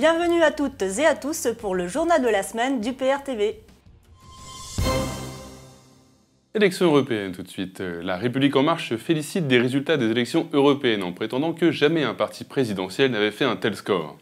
Bienvenue à toutes et à tous pour le journal de la semaine du PRTV. Élections européennes tout de suite. La République en marche se félicite des résultats des élections européennes en prétendant que jamais un parti présidentiel n'avait fait un tel score.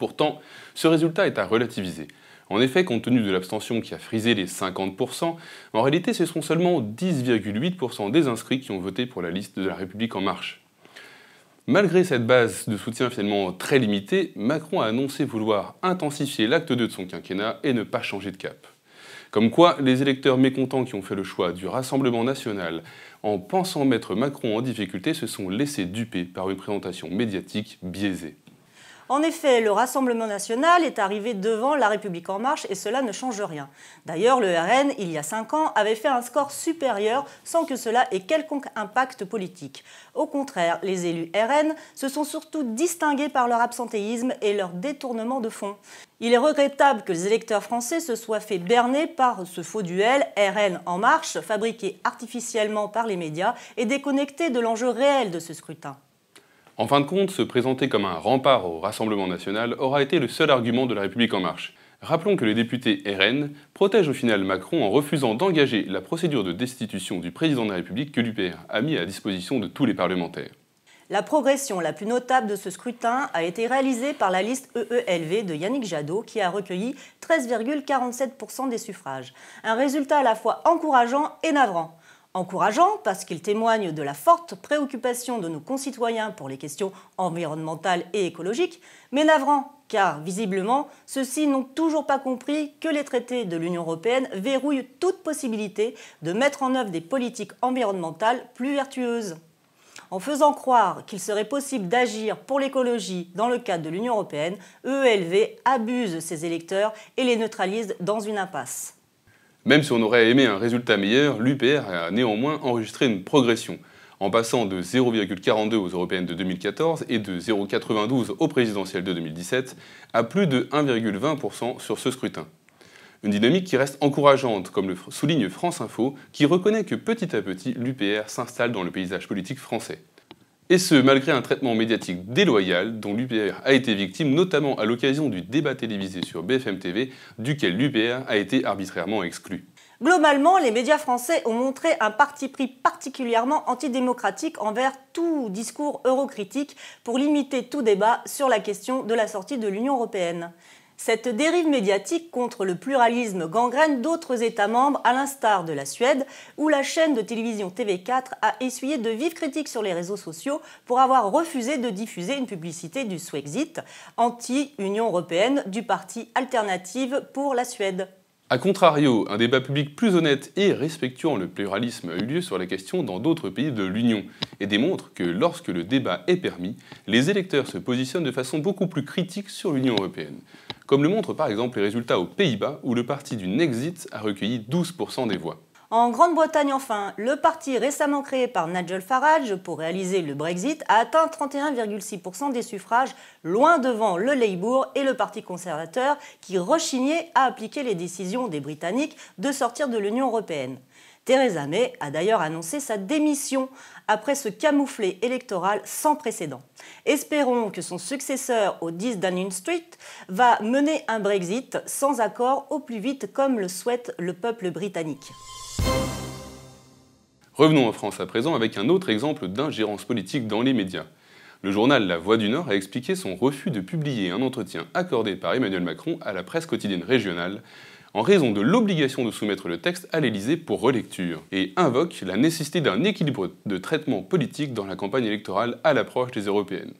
Pourtant, ce résultat est à relativiser. En effet, compte tenu de l'abstention qui a frisé les 50%, en réalité ce sont seulement 10,8% des inscrits qui ont voté pour la liste de la République en marche. Malgré cette base de soutien finalement très limitée, Macron a annoncé vouloir intensifier l'acte 2 de son quinquennat et ne pas changer de cap. Comme quoi, les électeurs mécontents qui ont fait le choix du Rassemblement national en pensant mettre Macron en difficulté se sont laissés duper par une présentation médiatique biaisée. En effet, le Rassemblement national est arrivé devant La République en marche et cela ne change rien. D'ailleurs, le RN, il y a cinq ans, avait fait un score supérieur sans que cela ait quelconque impact politique. Au contraire, les élus RN se sont surtout distingués par leur absentéisme et leur détournement de fonds. Il est regrettable que les électeurs français se soient fait berner par ce faux duel RN en marche, fabriqué artificiellement par les médias et déconnecté de l'enjeu réel de ce scrutin. En fin de compte, se présenter comme un rempart au Rassemblement national aura été le seul argument de la République en marche. Rappelons que le député RN protège au final Macron en refusant d'engager la procédure de destitution du président de la République que l'UPR a mis à disposition de tous les parlementaires. La progression la plus notable de ce scrutin a été réalisée par la liste EELV de Yannick Jadot qui a recueilli 13,47% des suffrages. Un résultat à la fois encourageant et navrant. Encourageant parce qu'il témoigne de la forte préoccupation de nos concitoyens pour les questions environnementales et écologiques, mais navrant car visiblement ceux-ci n'ont toujours pas compris que les traités de l'Union européenne verrouillent toute possibilité de mettre en œuvre des politiques environnementales plus vertueuses. En faisant croire qu'il serait possible d'agir pour l'écologie dans le cadre de l'Union européenne, EELV abuse ses électeurs et les neutralise dans une impasse. Même si on aurait aimé un résultat meilleur, l'UPR a néanmoins enregistré une progression, en passant de 0,42 aux européennes de 2014 et de 0,92 aux présidentielles de 2017 à plus de 1,20% sur ce scrutin. Une dynamique qui reste encourageante, comme le souligne France Info, qui reconnaît que petit à petit l'UPR s'installe dans le paysage politique français. Et ce, malgré un traitement médiatique déloyal dont l'UPR a été victime, notamment à l'occasion du débat télévisé sur BFM TV, duquel l'UPR a été arbitrairement exclu. Globalement, les médias français ont montré un parti pris particulièrement antidémocratique envers tout discours eurocritique pour limiter tout débat sur la question de la sortie de l'Union européenne. Cette dérive médiatique contre le pluralisme gangrène d'autres États membres, à l'instar de la Suède, où la chaîne de télévision TV4 a essuyé de vives critiques sur les réseaux sociaux pour avoir refusé de diffuser une publicité du Swexit, anti-Union européenne du parti Alternative pour la Suède. A contrario, un débat public plus honnête et respectuant le pluralisme a eu lieu sur la question dans d'autres pays de l'Union et démontre que lorsque le débat est permis, les électeurs se positionnent de façon beaucoup plus critique sur l'Union européenne. Comme le montrent par exemple les résultats aux Pays-Bas où le parti du Nexit a recueilli 12% des voix. En Grande-Bretagne, enfin, le parti récemment créé par Nigel Farage pour réaliser le Brexit a atteint 31,6% des suffrages, loin devant le Labour et le Parti conservateur qui rechignaient à appliquer les décisions des Britanniques de sortir de l'Union européenne. Theresa May a d'ailleurs annoncé sa démission après ce camouflet électoral sans précédent. Espérons que son successeur au 10 Downing Street va mener un Brexit sans accord au plus vite comme le souhaite le peuple britannique. Revenons en France à présent avec un autre exemple d'ingérence politique dans les médias. Le journal La Voix du Nord a expliqué son refus de publier un entretien accordé par Emmanuel Macron à la presse quotidienne régionale en raison de l'obligation de soumettre le texte à l'Élysée pour relecture, et invoque la nécessité d'un équilibre de traitement politique dans la campagne électorale à l'approche des européennes.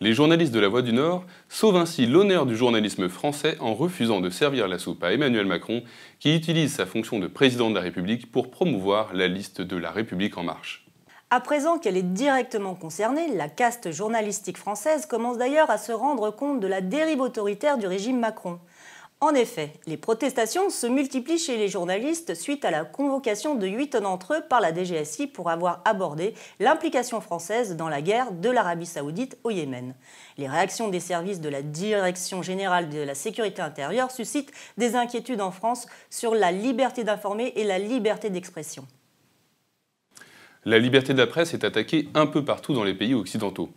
Les journalistes de la Voix du Nord sauvent ainsi l'honneur du journalisme français en refusant de servir la soupe à Emmanuel Macron, qui utilise sa fonction de président de la République pour promouvoir la liste de la République en marche. À présent qu'elle est directement concernée, la caste journalistique française commence d'ailleurs à se rendre compte de la dérive autoritaire du régime Macron. En effet, les protestations se multiplient chez les journalistes suite à la convocation de huit d'entre eux par la DGSI pour avoir abordé l'implication française dans la guerre de l'Arabie saoudite au Yémen. Les réactions des services de la Direction générale de la sécurité intérieure suscitent des inquiétudes en France sur la liberté d'informer et la liberté d'expression. La liberté de la presse est attaquée un peu partout dans les pays occidentaux.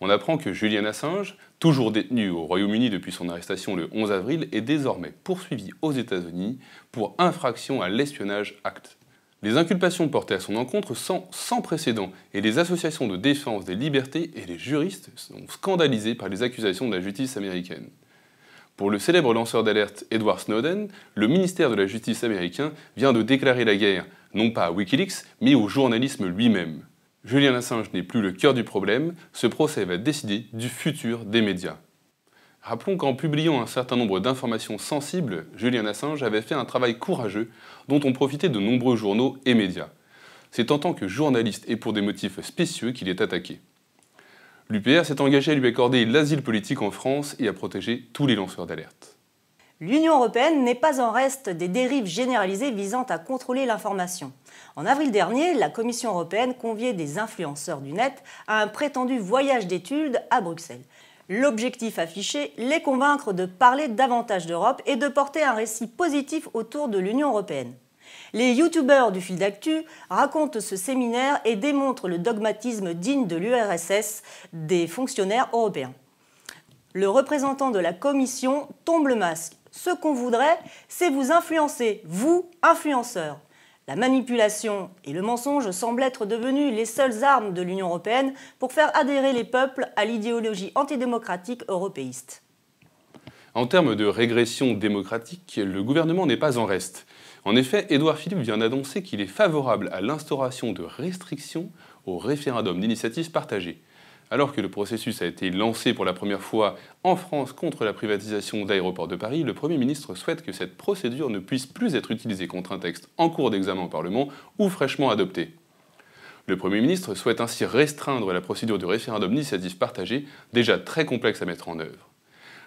On apprend que Julian Assange, toujours détenu au Royaume-Uni depuis son arrestation le 11 avril, est désormais poursuivi aux États-Unis pour infraction à l'espionnage Act. Les inculpations portées à son encontre sont sans précédent et les associations de défense des libertés et les juristes sont scandalisés par les accusations de la justice américaine. Pour le célèbre lanceur d'alerte Edward Snowden, le ministère de la Justice américain vient de déclarer la guerre, non pas à Wikileaks, mais au journalisme lui-même. Julian Assange n'est plus le cœur du problème, ce procès va décider du futur des médias. Rappelons qu'en publiant un certain nombre d'informations sensibles, Julian Assange avait fait un travail courageux dont ont profité de nombreux journaux et médias. C'est en tant que journaliste et pour des motifs spécieux qu'il est attaqué. L'UPR s'est engagé à lui accorder l'asile politique en France et à protéger tous les lanceurs d'alerte. L'Union européenne n'est pas en reste des dérives généralisées visant à contrôler l'information. En avril dernier, la Commission européenne conviait des influenceurs du net à un prétendu voyage d'études à Bruxelles. L'objectif affiché, les convaincre de parler davantage d'Europe et de porter un récit positif autour de l'Union européenne. Les youtubeurs du fil d'actu racontent ce séminaire et démontrent le dogmatisme digne de l'URSS des fonctionnaires européens. Le représentant de la Commission tombe le masque. Ce qu'on voudrait, c'est vous influencer, vous, influenceurs. La manipulation et le mensonge semblent être devenus les seules armes de l'Union européenne pour faire adhérer les peuples à l'idéologie antidémocratique européiste. En termes de régression démocratique, le gouvernement n'est pas en reste. En effet, Édouard Philippe vient d'annoncer qu'il est favorable à l'instauration de restrictions au référendum d'initiative partagée. Alors que le processus a été lancé pour la première fois en France contre la privatisation d'aéroports de Paris, le Premier ministre souhaite que cette procédure ne puisse plus être utilisée contre un texte en cours d'examen au Parlement ou fraîchement adopté. Le Premier ministre souhaite ainsi restreindre la procédure de référendum d'initiative partagée, déjà très complexe à mettre en œuvre.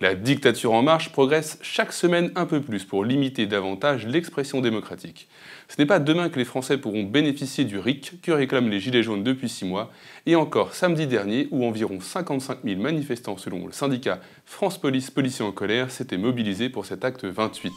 La dictature en marche progresse chaque semaine un peu plus pour limiter davantage l'expression démocratique. Ce n'est pas demain que les Français pourront bénéficier du RIC que réclament les Gilets jaunes depuis six mois, et encore samedi dernier où environ 55 000 manifestants selon le syndicat France Police Policiers en colère s'étaient mobilisés pour cet acte 28.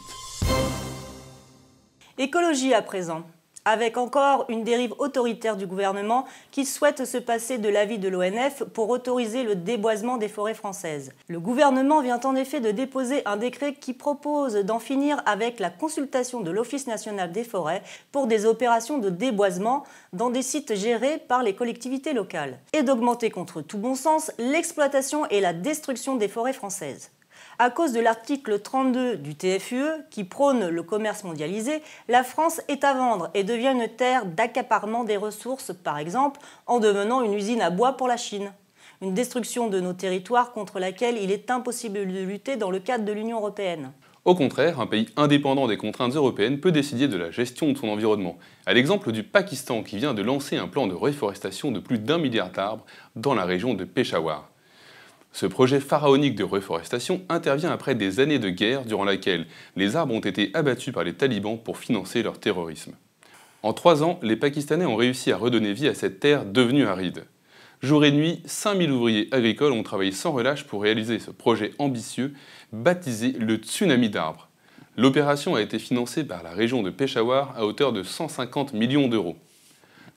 Écologie à présent avec encore une dérive autoritaire du gouvernement qui souhaite se passer de l'avis de l'ONF pour autoriser le déboisement des forêts françaises. Le gouvernement vient en effet de déposer un décret qui propose d'en finir avec la consultation de l'Office national des forêts pour des opérations de déboisement dans des sites gérés par les collectivités locales et d'augmenter contre tout bon sens l'exploitation et la destruction des forêts françaises. À cause de l'article 32 du TFUE qui prône le commerce mondialisé, la France est à vendre et devient une terre d'accaparement des ressources, par exemple en devenant une usine à bois pour la Chine. Une destruction de nos territoires contre laquelle il est impossible de lutter dans le cadre de l'Union européenne. Au contraire, un pays indépendant des contraintes européennes peut décider de la gestion de son environnement, à l'exemple du Pakistan qui vient de lancer un plan de réforestation de plus d'un milliard d'arbres dans la région de Peshawar. Ce projet pharaonique de reforestation intervient après des années de guerre durant laquelle les arbres ont été abattus par les talibans pour financer leur terrorisme. En trois ans, les Pakistanais ont réussi à redonner vie à cette terre devenue aride. Jour et nuit, 5000 ouvriers agricoles ont travaillé sans relâche pour réaliser ce projet ambitieux baptisé le Tsunami d'arbres. L'opération a été financée par la région de Peshawar à hauteur de 150 millions d'euros.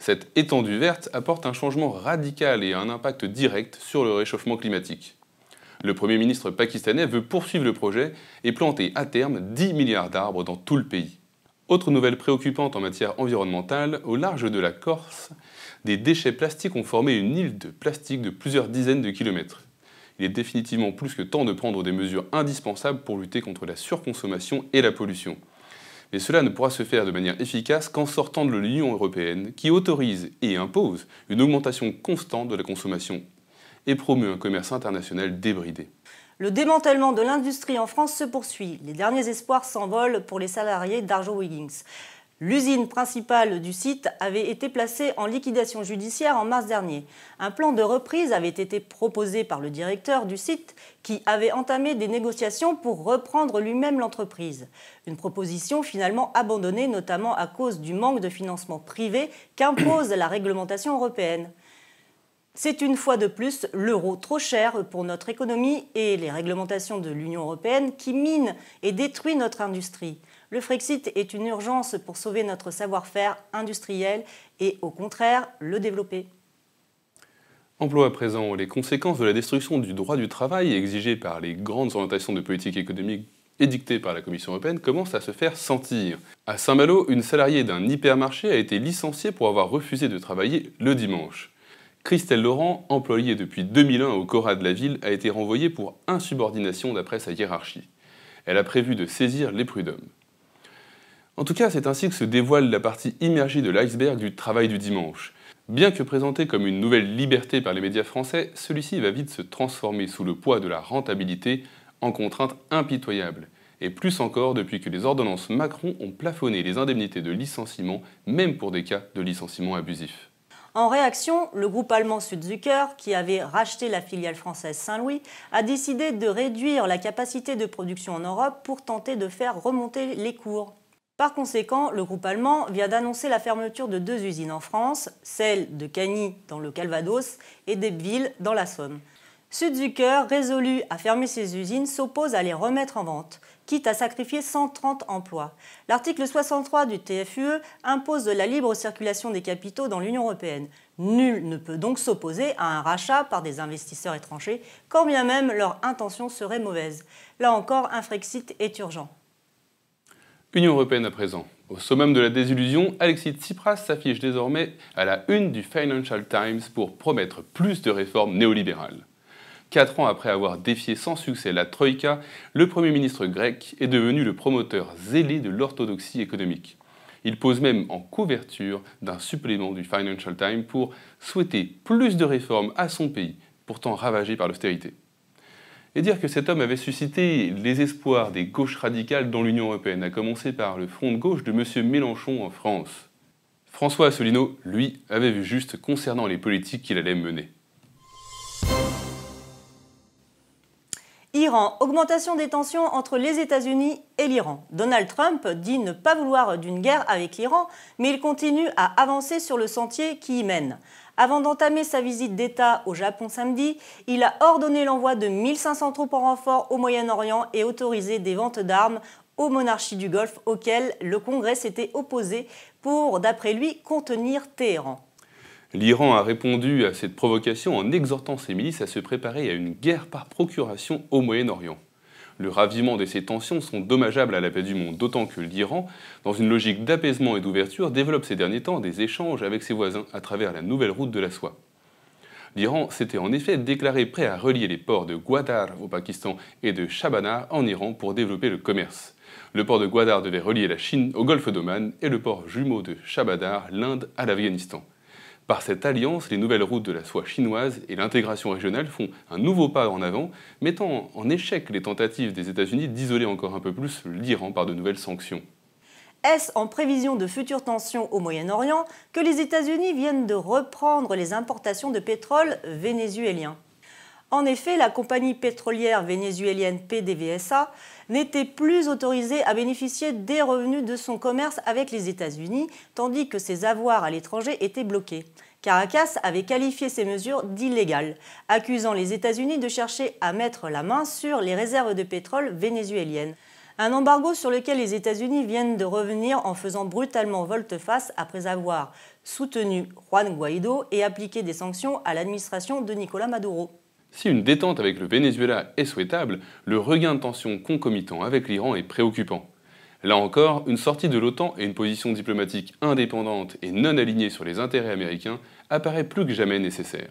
Cette étendue verte apporte un changement radical et un impact direct sur le réchauffement climatique. Le Premier ministre pakistanais veut poursuivre le projet et planter à terme 10 milliards d'arbres dans tout le pays. Autre nouvelle préoccupante en matière environnementale, au large de la Corse, des déchets plastiques ont formé une île de plastique de plusieurs dizaines de kilomètres. Il est définitivement plus que temps de prendre des mesures indispensables pour lutter contre la surconsommation et la pollution. Mais cela ne pourra se faire de manière efficace qu'en sortant de l'Union européenne, qui autorise et impose une augmentation constante de la consommation et promeut un commerce international débridé. Le démantèlement de l'industrie en France se poursuit. Les derniers espoirs s'envolent pour les salariés d'Arjo Wiggins. L'usine principale du site avait été placée en liquidation judiciaire en mars dernier. Un plan de reprise avait été proposé par le directeur du site qui avait entamé des négociations pour reprendre lui-même l'entreprise. Une proposition finalement abandonnée notamment à cause du manque de financement privé qu'impose la réglementation européenne. C'est une fois de plus l'euro trop cher pour notre économie et les réglementations de l'Union européenne qui minent et détruisent notre industrie. Le Frexit est une urgence pour sauver notre savoir-faire industriel et au contraire le développer. Emploi à présent, les conséquences de la destruction du droit du travail exigé par les grandes orientations de politique économique édictées par la Commission européenne commencent à se faire sentir. À Saint-Malo, une salariée d'un hypermarché a été licenciée pour avoir refusé de travailler le dimanche. Christelle Laurent, employée depuis 2001 au Cora de la ville, a été renvoyée pour insubordination d'après sa hiérarchie. Elle a prévu de saisir les prud'hommes. En tout cas, c'est ainsi que se dévoile la partie immergée de l'iceberg du travail du dimanche. Bien que présenté comme une nouvelle liberté par les médias français, celui-ci va vite se transformer sous le poids de la rentabilité en contrainte impitoyable, et plus encore depuis que les ordonnances Macron ont plafonné les indemnités de licenciement, même pour des cas de licenciement abusif. En réaction, le groupe allemand Südzucker, qui avait racheté la filiale française Saint-Louis, a décidé de réduire la capacité de production en Europe pour tenter de faire remonter les cours. Par conséquent, le groupe allemand vient d'annoncer la fermeture de deux usines en France, celle de Cagny dans le Calvados et d'Ebbville dans la Somme. Südzucker, résolu à fermer ses usines, s'oppose à les remettre en vente quitte à sacrifier 130 emplois. L'article 63 du TFUE impose la libre circulation des capitaux dans l'Union européenne. Nul ne peut donc s'opposer à un rachat par des investisseurs étrangers, quand bien même leur intention serait mauvaise. Là encore, un Frexit est urgent. Union européenne à présent. Au summum de la désillusion, Alexis Tsipras s'affiche désormais à la une du Financial Times pour promettre plus de réformes néolibérales. Quatre ans après avoir défié sans succès la Troïka, le Premier ministre grec est devenu le promoteur zélé de l'orthodoxie économique. Il pose même en couverture d'un supplément du Financial Times pour souhaiter plus de réformes à son pays, pourtant ravagé par l'austérité. Et dire que cet homme avait suscité les espoirs des gauches radicales dans l'Union européenne, à commencer par le front de gauche de M. Mélenchon en France. François Asselineau, lui, avait vu juste concernant les politiques qu'il allait mener. Iran, augmentation des tensions entre les États-Unis et l'Iran. Donald Trump dit ne pas vouloir d'une guerre avec l'Iran, mais il continue à avancer sur le sentier qui y mène. Avant d'entamer sa visite d'État au Japon samedi, il a ordonné l'envoi de 1500 troupes en renfort au Moyen-Orient et autorisé des ventes d'armes aux monarchies du Golfe auxquelles le Congrès s'était opposé pour, d'après lui, contenir Téhéran. L'Iran a répondu à cette provocation en exhortant ses milices à se préparer à une guerre par procuration au Moyen-Orient. Le ravivement de ces tensions sont dommageables à la paix du monde, d'autant que l'Iran, dans une logique d'apaisement et d'ouverture, développe ces derniers temps des échanges avec ses voisins à travers la nouvelle route de la soie. L'Iran s'était en effet déclaré prêt à relier les ports de Gwadar au Pakistan et de Shabana en Iran pour développer le commerce. Le port de Gwadar devait relier la Chine au golfe d'Oman et le port jumeau de Shabadar, l'Inde, à l'Afghanistan. Par cette alliance, les nouvelles routes de la soie chinoise et l'intégration régionale font un nouveau pas en avant, mettant en échec les tentatives des États-Unis d'isoler encore un peu plus l'Iran par de nouvelles sanctions. Est-ce en prévision de futures tensions au Moyen-Orient que les États-Unis viennent de reprendre les importations de pétrole vénézuélien? En effet, la compagnie pétrolière vénézuélienne PDVSA n'était plus autorisée à bénéficier des revenus de son commerce avec les États-Unis, tandis que ses avoirs à l'étranger étaient bloqués. Caracas avait qualifié ces mesures d'illégales, accusant les États-Unis de chercher à mettre la main sur les réserves de pétrole vénézuéliennes. Un embargo sur lequel les États-Unis viennent de revenir en faisant brutalement volte-face après avoir soutenu Juan Guaido et appliqué des sanctions à l'administration de Nicolas Maduro. Si une détente avec le Venezuela est souhaitable, le regain de tension concomitant avec l'Iran est préoccupant. Là encore, une sortie de l'OTAN et une position diplomatique indépendante et non alignée sur les intérêts américains apparaît plus que jamais nécessaire.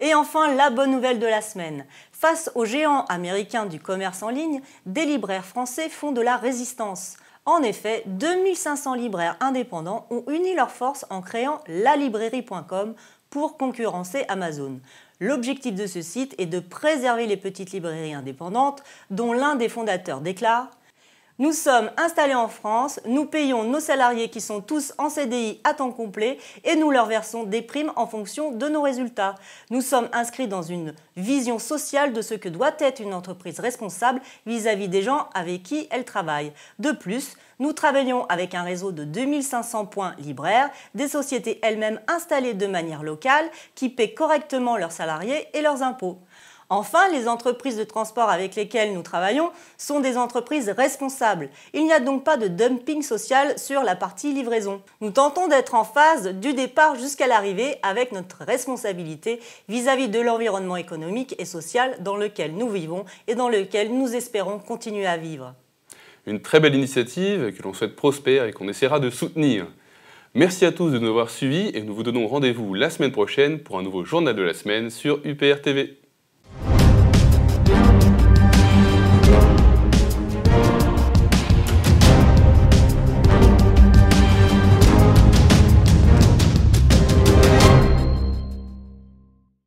Et enfin, la bonne nouvelle de la semaine. Face aux géants américains du commerce en ligne, des libraires français font de la résistance. En effet, 2500 libraires indépendants ont uni leurs forces en créant lalibrairie.com pour concurrencer Amazon. L'objectif de ce site est de préserver les petites librairies indépendantes dont l'un des fondateurs déclare nous sommes installés en France, nous payons nos salariés qui sont tous en CDI à temps complet et nous leur versons des primes en fonction de nos résultats. Nous sommes inscrits dans une vision sociale de ce que doit être une entreprise responsable vis-à-vis des gens avec qui elle travaille. De plus, nous travaillons avec un réseau de 2500 points libraires, des sociétés elles-mêmes installées de manière locale qui paient correctement leurs salariés et leurs impôts. Enfin, les entreprises de transport avec lesquelles nous travaillons sont des entreprises responsables. Il n'y a donc pas de dumping social sur la partie livraison. Nous tentons d'être en phase du départ jusqu'à l'arrivée avec notre responsabilité vis-à-vis de l'environnement économique et social dans lequel nous vivons et dans lequel nous espérons continuer à vivre. Une très belle initiative que l'on souhaite prospère et qu'on essaiera de soutenir. Merci à tous de nous avoir suivis et nous vous donnons rendez-vous la semaine prochaine pour un nouveau journal de la semaine sur UPR TV.